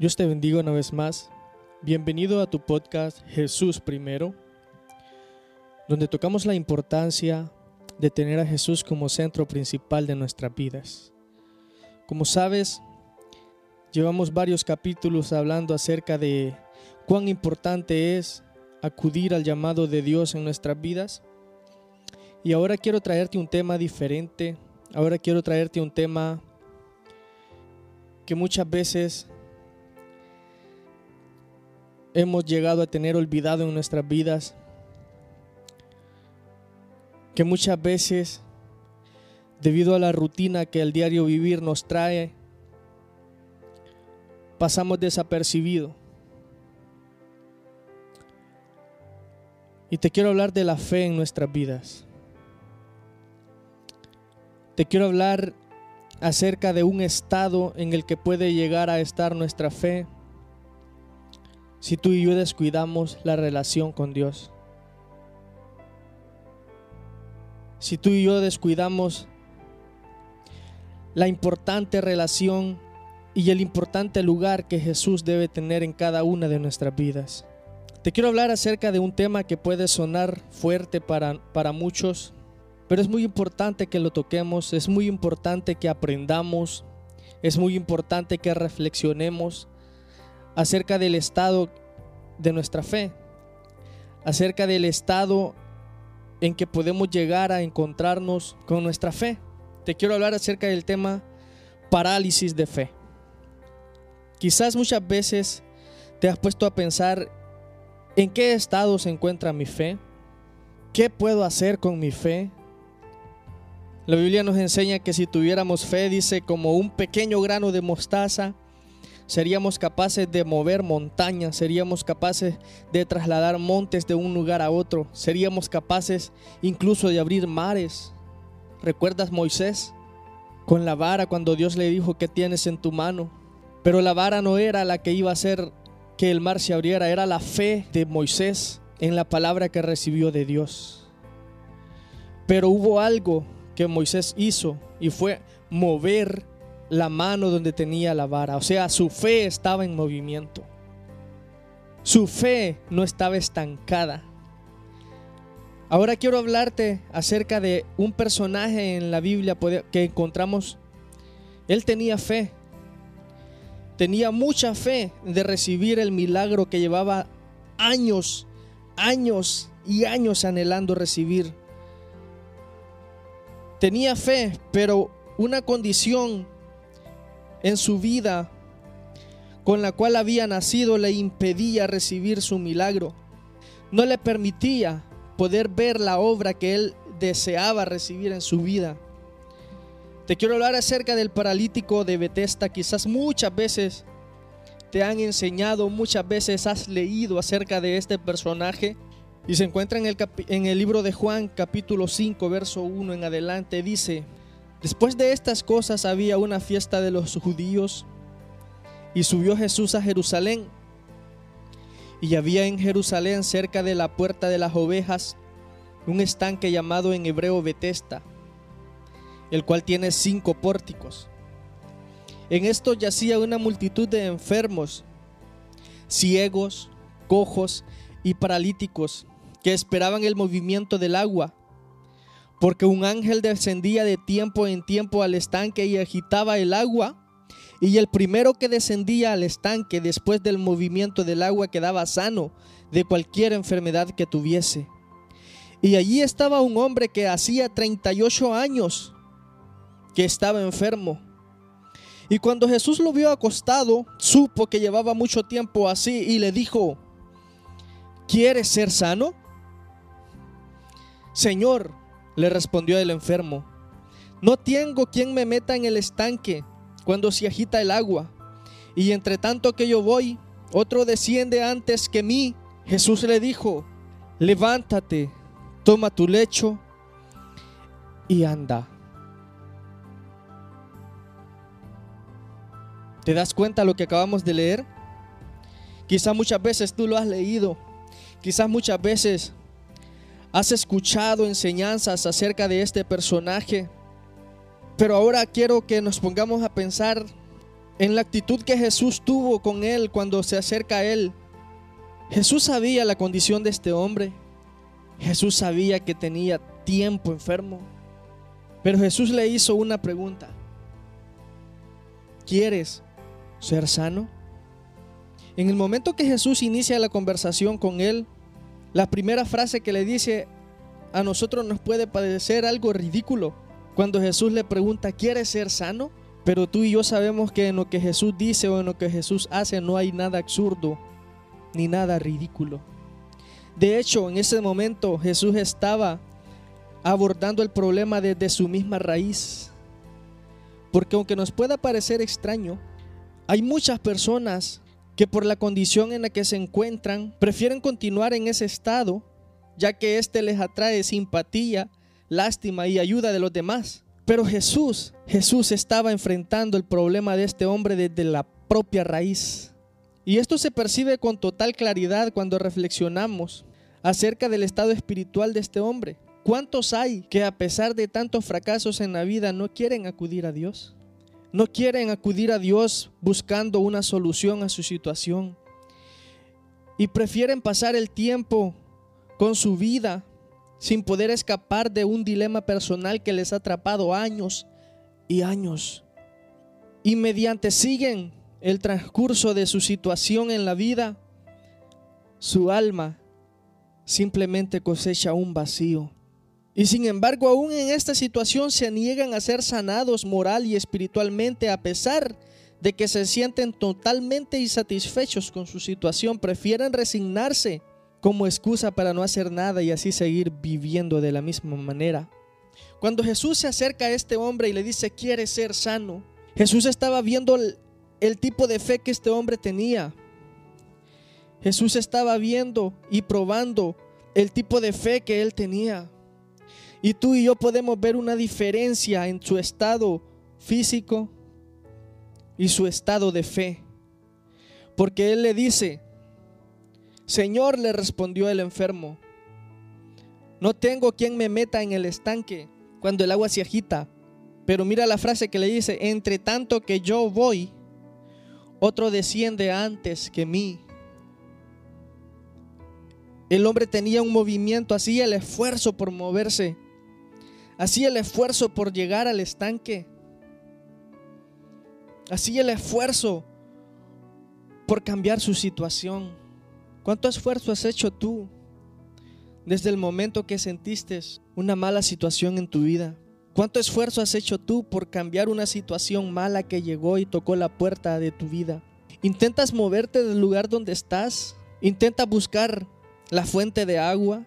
Dios te bendiga una vez más. Bienvenido a tu podcast Jesús Primero, donde tocamos la importancia de tener a Jesús como centro principal de nuestras vidas. Como sabes, llevamos varios capítulos hablando acerca de cuán importante es acudir al llamado de Dios en nuestras vidas. Y ahora quiero traerte un tema diferente. Ahora quiero traerte un tema que muchas veces hemos llegado a tener olvidado en nuestras vidas, que muchas veces, debido a la rutina que el diario vivir nos trae, pasamos desapercibido. Y te quiero hablar de la fe en nuestras vidas. Te quiero hablar acerca de un estado en el que puede llegar a estar nuestra fe si tú y yo descuidamos la relación con Dios. Si tú y yo descuidamos la importante relación y el importante lugar que Jesús debe tener en cada una de nuestras vidas. Te quiero hablar acerca de un tema que puede sonar fuerte para, para muchos, pero es muy importante que lo toquemos, es muy importante que aprendamos, es muy importante que reflexionemos acerca del estado de nuestra fe, acerca del estado en que podemos llegar a encontrarnos con nuestra fe. Te quiero hablar acerca del tema parálisis de fe. Quizás muchas veces te has puesto a pensar en qué estado se encuentra mi fe, qué puedo hacer con mi fe. La Biblia nos enseña que si tuviéramos fe, dice, como un pequeño grano de mostaza, seríamos capaces de mover montañas, seríamos capaces de trasladar montes de un lugar a otro, seríamos capaces incluso de abrir mares. ¿Recuerdas Moisés? Con la vara cuando Dios le dijo, ¿qué tienes en tu mano? Pero la vara no era la que iba a hacer que el mar se abriera, era la fe de Moisés en la palabra que recibió de Dios. Pero hubo algo que Moisés hizo y fue mover la mano donde tenía la vara. O sea, su fe estaba en movimiento. Su fe no estaba estancada. Ahora quiero hablarte acerca de un personaje en la Biblia que encontramos. Él tenía fe. Tenía mucha fe de recibir el milagro que llevaba años, años y años anhelando recibir. Tenía fe, pero una condición en su vida con la cual había nacido le impedía recibir su milagro. No le permitía poder ver la obra que él deseaba recibir en su vida. Te quiero hablar acerca del paralítico de Bethesda. Quizás muchas veces te han enseñado, muchas veces has leído acerca de este personaje. Y se encuentra en el, en el libro de Juan capítulo 5, verso 1 en adelante. Dice, Después de estas cosas había una fiesta de los judíos y subió Jesús a Jerusalén. Y había en Jerusalén, cerca de la puerta de las ovejas, un estanque llamado en hebreo Betesda, el cual tiene cinco pórticos. En esto yacía una multitud de enfermos, ciegos, cojos y paralíticos, que esperaban el movimiento del agua porque un ángel descendía de tiempo en tiempo al estanque y agitaba el agua, y el primero que descendía al estanque después del movimiento del agua quedaba sano de cualquier enfermedad que tuviese. Y allí estaba un hombre que hacía 38 años que estaba enfermo. Y cuando Jesús lo vio acostado, supo que llevaba mucho tiempo así y le dijo, ¿quieres ser sano? Señor, le respondió el enfermo, no tengo quien me meta en el estanque cuando se agita el agua. Y entre tanto que yo voy, otro desciende antes que mí. Jesús le dijo, levántate, toma tu lecho y anda. ¿Te das cuenta lo que acabamos de leer? Quizás muchas veces tú lo has leído. Quizás muchas veces Has escuchado enseñanzas acerca de este personaje, pero ahora quiero que nos pongamos a pensar en la actitud que Jesús tuvo con él cuando se acerca a él. Jesús sabía la condición de este hombre. Jesús sabía que tenía tiempo enfermo. Pero Jesús le hizo una pregunta. ¿Quieres ser sano? En el momento que Jesús inicia la conversación con él, la primera frase que le dice a nosotros nos puede parecer algo ridículo. Cuando Jesús le pregunta, ¿quieres ser sano? Pero tú y yo sabemos que en lo que Jesús dice o en lo que Jesús hace no hay nada absurdo ni nada ridículo. De hecho, en ese momento Jesús estaba abordando el problema desde su misma raíz. Porque aunque nos pueda parecer extraño, hay muchas personas que por la condición en la que se encuentran prefieren continuar en ese estado, ya que éste les atrae simpatía, lástima y ayuda de los demás. Pero Jesús, Jesús estaba enfrentando el problema de este hombre desde la propia raíz. Y esto se percibe con total claridad cuando reflexionamos acerca del estado espiritual de este hombre. ¿Cuántos hay que a pesar de tantos fracasos en la vida no quieren acudir a Dios? No quieren acudir a Dios buscando una solución a su situación. Y prefieren pasar el tiempo con su vida sin poder escapar de un dilema personal que les ha atrapado años y años. Y mediante siguen el transcurso de su situación en la vida, su alma simplemente cosecha un vacío. Y sin embargo, aún en esta situación se niegan a ser sanados moral y espiritualmente a pesar de que se sienten totalmente insatisfechos con su situación, prefieren resignarse como excusa para no hacer nada y así seguir viviendo de la misma manera. Cuando Jesús se acerca a este hombre y le dice, quiere ser sano, Jesús estaba viendo el, el tipo de fe que este hombre tenía. Jesús estaba viendo y probando el tipo de fe que él tenía. Y tú y yo podemos ver una diferencia en su estado físico y su estado de fe. Porque él le dice, Señor, le respondió el enfermo, no tengo quien me meta en el estanque cuando el agua se agita. Pero mira la frase que le dice, entre tanto que yo voy, otro desciende antes que mí. El hombre tenía un movimiento, hacía el esfuerzo por moverse, hacía el esfuerzo por llegar al estanque, hacía el esfuerzo por cambiar su situación. ¿Cuánto esfuerzo has hecho tú desde el momento que sentiste una mala situación en tu vida? ¿Cuánto esfuerzo has hecho tú por cambiar una situación mala que llegó y tocó la puerta de tu vida? ¿Intentas moverte del lugar donde estás? ¿Intentas buscar la fuente de agua?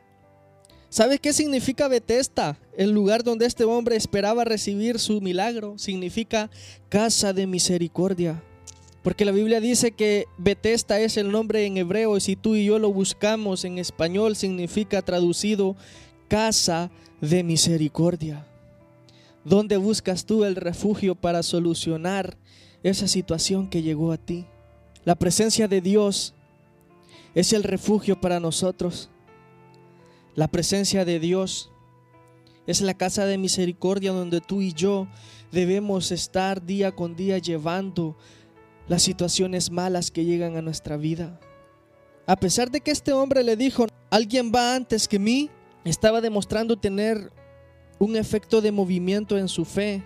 ¿Sabes qué significa Betesta? El lugar donde este hombre esperaba recibir su milagro. Significa casa de misericordia. Porque la Biblia dice que Betesta es el nombre en hebreo y si tú y yo lo buscamos en español significa traducido casa de misericordia. ¿Dónde buscas tú el refugio para solucionar esa situación que llegó a ti? La presencia de Dios es el refugio para nosotros. La presencia de Dios es la casa de misericordia donde tú y yo debemos estar día con día llevando las situaciones malas que llegan a nuestra vida. A pesar de que este hombre le dijo, alguien va antes que mí, estaba demostrando tener un efecto de movimiento en su fe.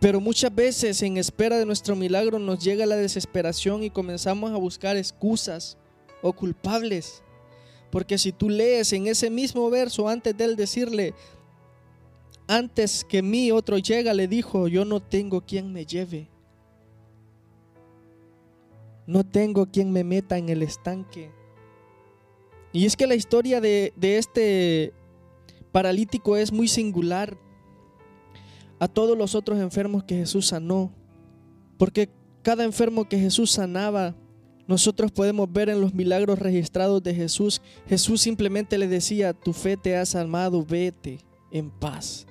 Pero muchas veces en espera de nuestro milagro nos llega la desesperación y comenzamos a buscar excusas o culpables. Porque si tú lees en ese mismo verso, antes de él decirle, antes que mí otro llega, le dijo, yo no tengo quien me lleve. No tengo quien me meta en el estanque. Y es que la historia de, de este paralítico es muy singular a todos los otros enfermos que Jesús sanó. Porque cada enfermo que Jesús sanaba, nosotros podemos ver en los milagros registrados de Jesús, Jesús simplemente le decía, tu fe te ha salvado, vete en paz.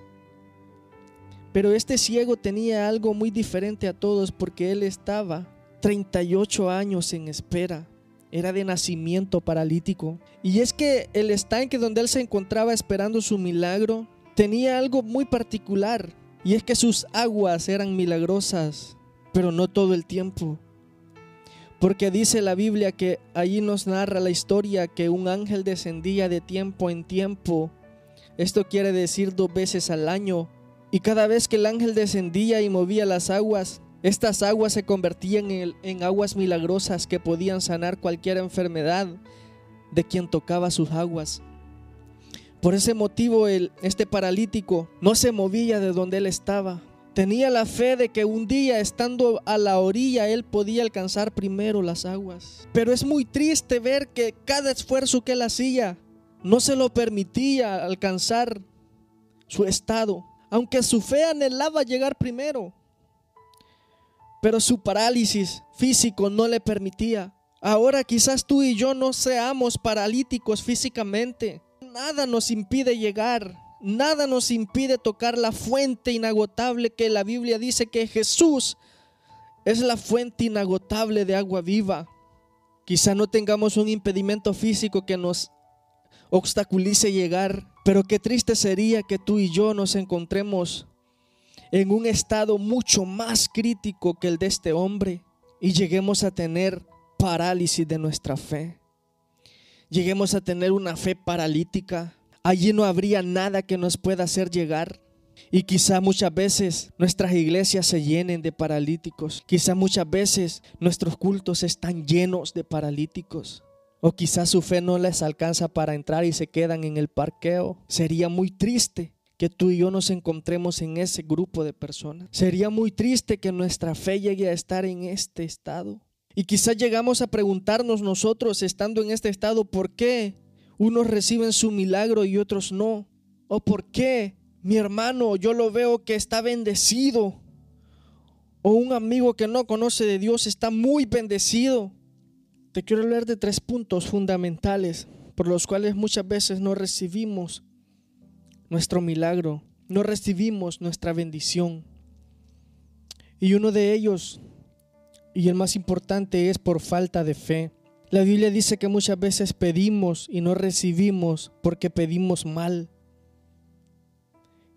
Pero este ciego tenía algo muy diferente a todos porque él estaba 38 años en espera era de nacimiento paralítico. Y es que el estanque donde él se encontraba esperando su milagro tenía algo muy particular. Y es que sus aguas eran milagrosas pero no todo el tiempo. Porque dice la Biblia que allí nos narra la historia que un ángel descendía de tiempo en tiempo. Esto quiere decir dos veces al año. Y cada vez que el ángel descendía y movía las aguas, estas aguas se convertían en, aguas milagrosas que podían sanar cualquier enfermedad de quien tocaba sus aguas. Por ese motivo este paralítico no se movía de donde él estaba, Tenía la fe de que un día estando a la orilla él podía alcanzar primero las aguas. Pero es muy triste ver que cada esfuerzo que él hacía no se lo permitía alcanzar su estado, aunque su fe anhelaba llegar primero. Pero su parálisis físico no le permitía. Ahora quizás tú y yo no seamos paralíticos físicamente. Nada nos impide llegar Nada nos impide tocar la fuente inagotable que la Biblia dice que Jesús es la fuente inagotable de agua viva. Quizá no tengamos un impedimento físico que nos obstaculice llegar, pero qué triste sería que tú y yo nos encontremos en un estado mucho más crítico que el de este hombre y lleguemos a tener parálisis de nuestra fe. Lleguemos a tener una fe paralítica, allí no habría nada que nos pueda hacer llegar. Y quizá muchas veces nuestras iglesias se llenen de paralíticos. Quizá muchas veces nuestros cultos están llenos de paralíticos. O quizá su fe no les alcanza para entrar y se quedan en el parqueo. Sería muy triste que tú y yo nos encontremos en ese grupo de personas. Sería muy triste que nuestra fe llegue a estar en este estado. Y quizá llegamos a preguntarnos nosotros, estando en este estado, ¿por qué unos reciben su milagro y otros no. ¿O por qué mi hermano yo lo veo que está bendecido? O un amigo que no conoce de Dios está muy bendecido. Te quiero hablar de tres puntos fundamentales por los cuales muchas veces no recibimos nuestro milagro, no recibimos nuestra bendición. Y uno de ellos, y el más importante, es por falta de fe. La Biblia dice que muchas veces pedimos y no recibimos porque pedimos mal.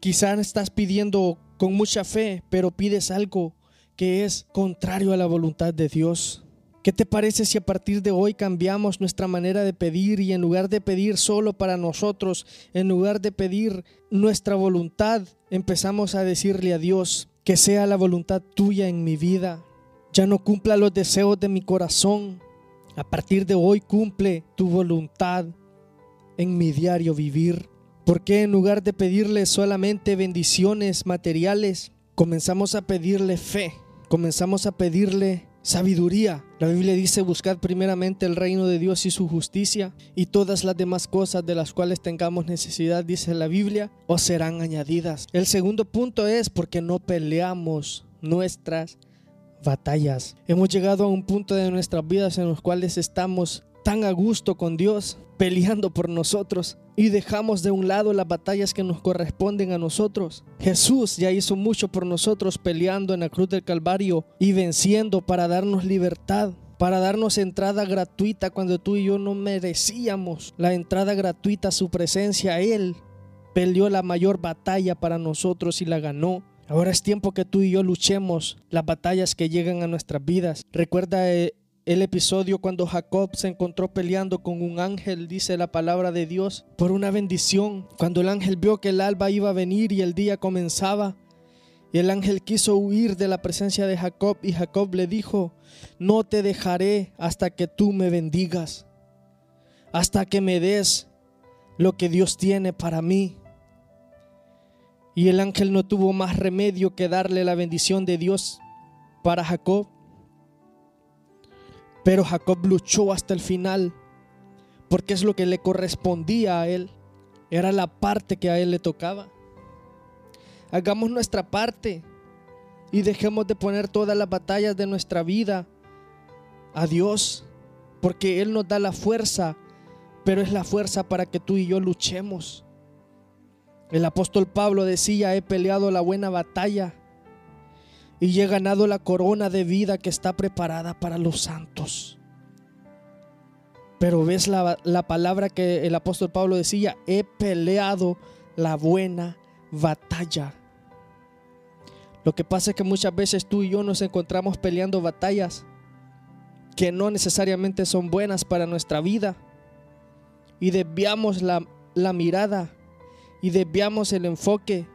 Quizás estás pidiendo con mucha fe, pero pides algo que es contrario a la voluntad de Dios. ¿Qué te parece si a partir de hoy cambiamos nuestra manera de pedir y en lugar de pedir solo para nosotros, en lugar de pedir nuestra voluntad, empezamos a decirle a Dios que sea la voluntad tuya en mi vida? Ya no cumpla los deseos de mi corazón, a partir de hoy cumple tu voluntad en mi diario vivir. Porque en lugar de pedirle solamente bendiciones materiales, comenzamos a pedirle fe, comenzamos a pedirle sabiduría. La Biblia dice, buscad primeramente el reino de Dios y su justicia, y todas las demás cosas de las cuales tengamos necesidad, dice la Biblia, os serán añadidas. El segundo punto es porque no peleamos nuestras batallas. Hemos llegado a un punto de nuestras vidas en los cuales estamos tan a gusto con Dios, peleando por nosotros y dejamos de un lado las batallas que nos corresponden a nosotros. Jesús ya hizo mucho por nosotros peleando en la cruz del Calvario y venciendo para darnos libertad para darnos entrada gratuita cuando tú y yo no merecíamos la entrada gratuita a su presencia. Él peleó la mayor batalla para nosotros y la ganó. Ahora es tiempo que tú y yo luchemos las batallas que llegan a nuestras vidas. Recuerda eh, el episodio cuando Jacob se encontró peleando con un ángel, dice la palabra de Dios, por una bendición. Cuando el ángel vio que el alba iba a venir y el día comenzaba, y el ángel quiso huir de la presencia de Jacob y Jacob le dijo, no te dejaré hasta que tú me bendigas, hasta que me des lo que Dios tiene para mí. Y el ángel no tuvo más remedio que darle la bendición de Dios para Jacob. Pero Jacob luchó hasta el final, porque es lo que le correspondía a él. Era la parte que a él le tocaba. Hagamos nuestra parte y dejemos de poner todas las batallas de nuestra vida a Dios, porque Él nos da la fuerza, pero es la fuerza para que tú y yo luchemos. El apóstol Pablo decía, he peleado la buena batalla y he ganado la corona de vida que está preparada para los santos. Pero ves la, la, palabra que el apóstol Pablo decía, he peleado la buena batalla. Lo que pasa es que muchas veces tú y yo nos encontramos peleando batallas que no necesariamente son buenas para nuestra vida y desviamos la, la mirada y desviamos el enfoque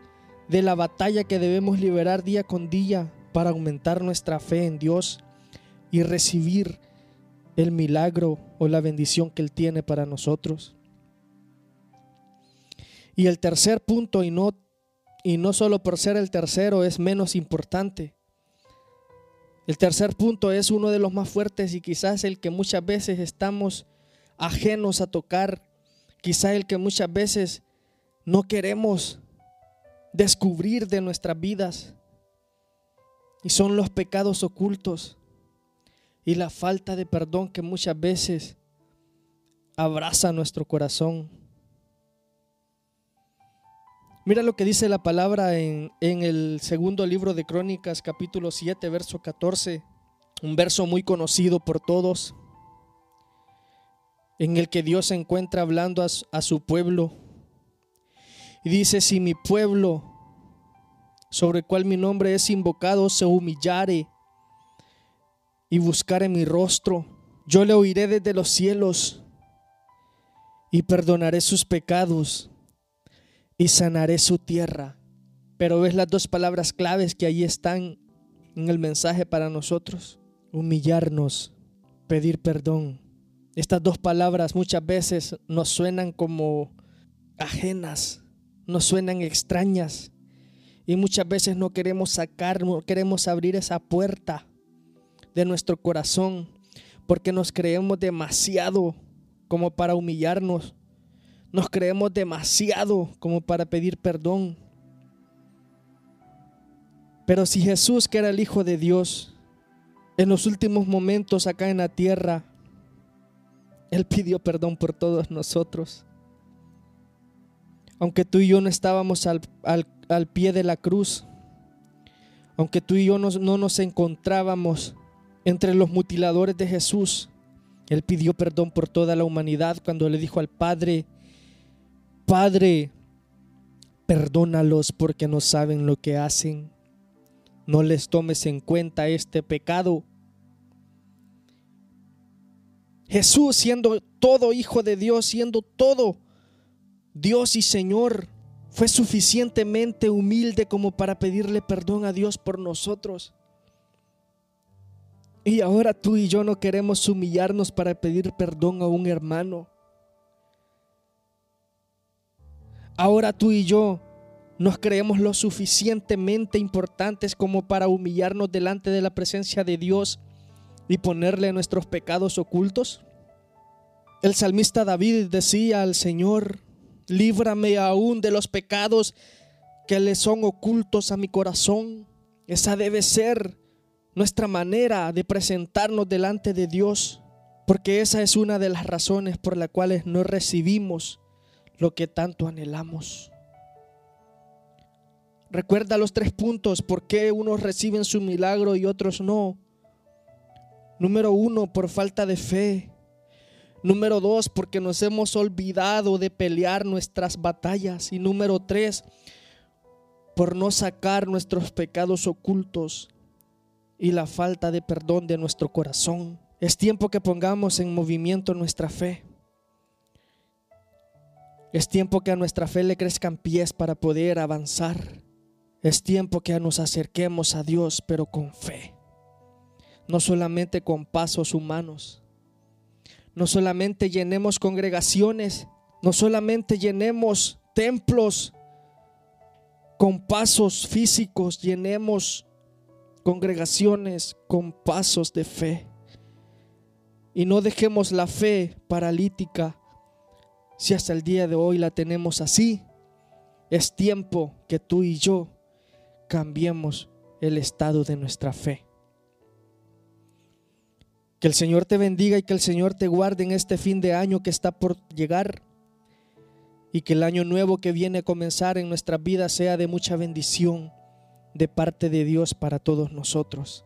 de la batalla que debemos liberar día con día para aumentar nuestra fe en Dios y recibir el milagro o la bendición que Él tiene para nosotros. Y el tercer punto, y no, y no solo por ser el tercero, es menos importante. El tercer punto es uno de los más fuertes y quizás el que muchas veces estamos ajenos a tocar, quizás el que muchas veces no queremos descubrir de nuestras vidas. Y son los pecados ocultos y la falta de perdón que muchas veces abraza nuestro corazón. Mira lo que dice la palabra en, en, el segundo libro de Crónicas, capítulo 7, verso 14, un verso muy conocido por todos, en el que Dios se encuentra hablando a, a su pueblo. Y dice, si mi pueblo, sobre el cual mi nombre es invocado, se humillare y buscare mi rostro, yo le oiré desde los cielos y perdonaré sus pecados y sanaré su tierra. Pero ves las dos palabras claves que ahí están en el mensaje para nosotros. Humillarnos, pedir perdón. Estas dos palabras muchas veces nos suenan como ajenas, nos suenan extrañas. Y muchas veces no queremos sacar, no queremos abrir esa puerta de nuestro corazón porque nos creemos demasiado como para humillarnos nos creemos demasiado como para pedir perdón. Pero si Jesús, que era el Hijo de Dios, en los últimos momentos acá en la tierra, Él pidió perdón por todos nosotros. Aunque tú y yo no estábamos al, pie de la cruz, aunque tú y yo no, no nos encontrábamos entre los mutiladores de Jesús, Él pidió perdón por toda la humanidad cuando le dijo al Padre, Padre, perdónalos porque no saben lo que hacen. No les tomes en cuenta este pecado. Jesús siendo todo hijo de Dios, siendo todo Dios y Señor, fue suficientemente humilde como para pedirle perdón a Dios por nosotros. Y ahora tú y yo no queremos humillarnos para pedir perdón a un hermano. Ahora tú y yo nos creemos lo suficientemente importantes como para humillarnos delante de la presencia de Dios y ponerle nuestros pecados ocultos. El salmista David decía al Señor, líbrame aún de los pecados que le son ocultos a mi corazón. Esa debe ser nuestra manera de presentarnos delante de Dios, porque esa es una de las razones por las cuales no recibimos lo que tanto anhelamos. Recuerda los tres puntos, por qué unos reciben su milagro y otros no. Número uno, por falta de fe. Número dos, porque nos hemos olvidado de pelear nuestras batallas. Y número tres, por no sacar nuestros pecados ocultos y la falta de perdón de nuestro corazón. Es tiempo que pongamos en movimiento nuestra fe. Es tiempo que a nuestra fe le crezcan pies para poder avanzar. Es tiempo que nos acerquemos a Dios, pero con fe. No solamente con pasos humanos. No solamente llenemos congregaciones. No solamente llenemos templos con pasos físicos. Llenemos congregaciones con pasos de fe. Y no dejemos la fe paralítica si hasta el día de hoy la tenemos así, es tiempo que tú y yo cambiemos el estado de nuestra fe. Que el Señor te bendiga y que el Señor te guarde en este fin de año que está por llegar y que el año nuevo que viene a comenzar en nuestra vida sea de mucha bendición de parte de Dios para todos nosotros.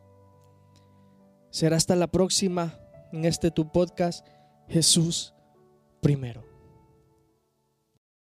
Será hasta la próxima en este tu podcast, Jesús primero.